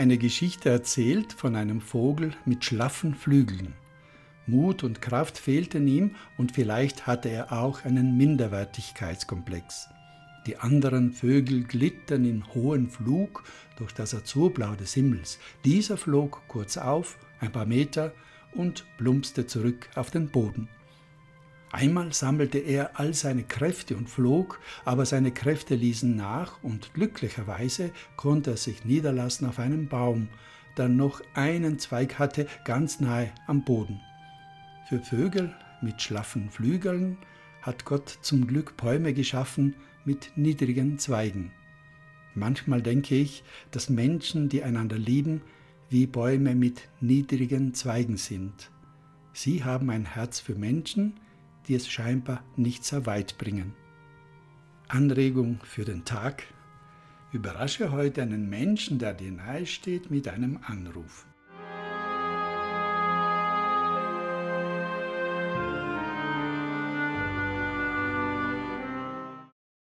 eine Geschichte erzählt von einem Vogel mit schlaffen Flügeln. Mut und Kraft fehlten ihm und vielleicht hatte er auch einen Minderwertigkeitskomplex. Die anderen Vögel glitten in hohen Flug durch das Azurblau des Himmels. Dieser flog kurz auf, ein paar Meter, und plumpste zurück auf den Boden. Einmal sammelte er all seine Kräfte und flog, aber seine Kräfte ließen nach und glücklicherweise konnte er sich niederlassen auf einem Baum, der noch einen Zweig hatte, ganz nahe am Boden. Für Vögel mit schlaffen Flügeln hat Gott zum Glück Bäume geschaffen mit niedrigen Zweigen. Manchmal denke ich, dass Menschen, die einander lieben, wie Bäume mit niedrigen Zweigen sind. Sie haben ein Herz für Menschen, die es scheinbar nicht sehr weit bringen. Anregung für den Tag. Überrasche heute einen Menschen, der dir nahe steht, mit einem Anruf.